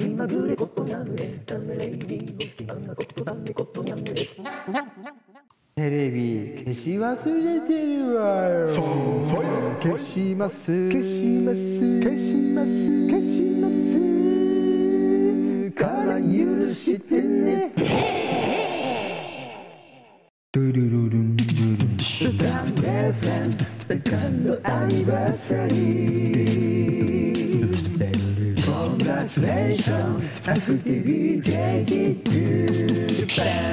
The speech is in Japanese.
気まぐれことにゃんエンタメレディオ気まぐれことだねことにゃんですテレビ消し忘れてる。わよ消します消します消します消しますから許してねドゥルルルンドゥルルンダンデフェンセカンドアニバーサリー Congratulations アクティビティ Japan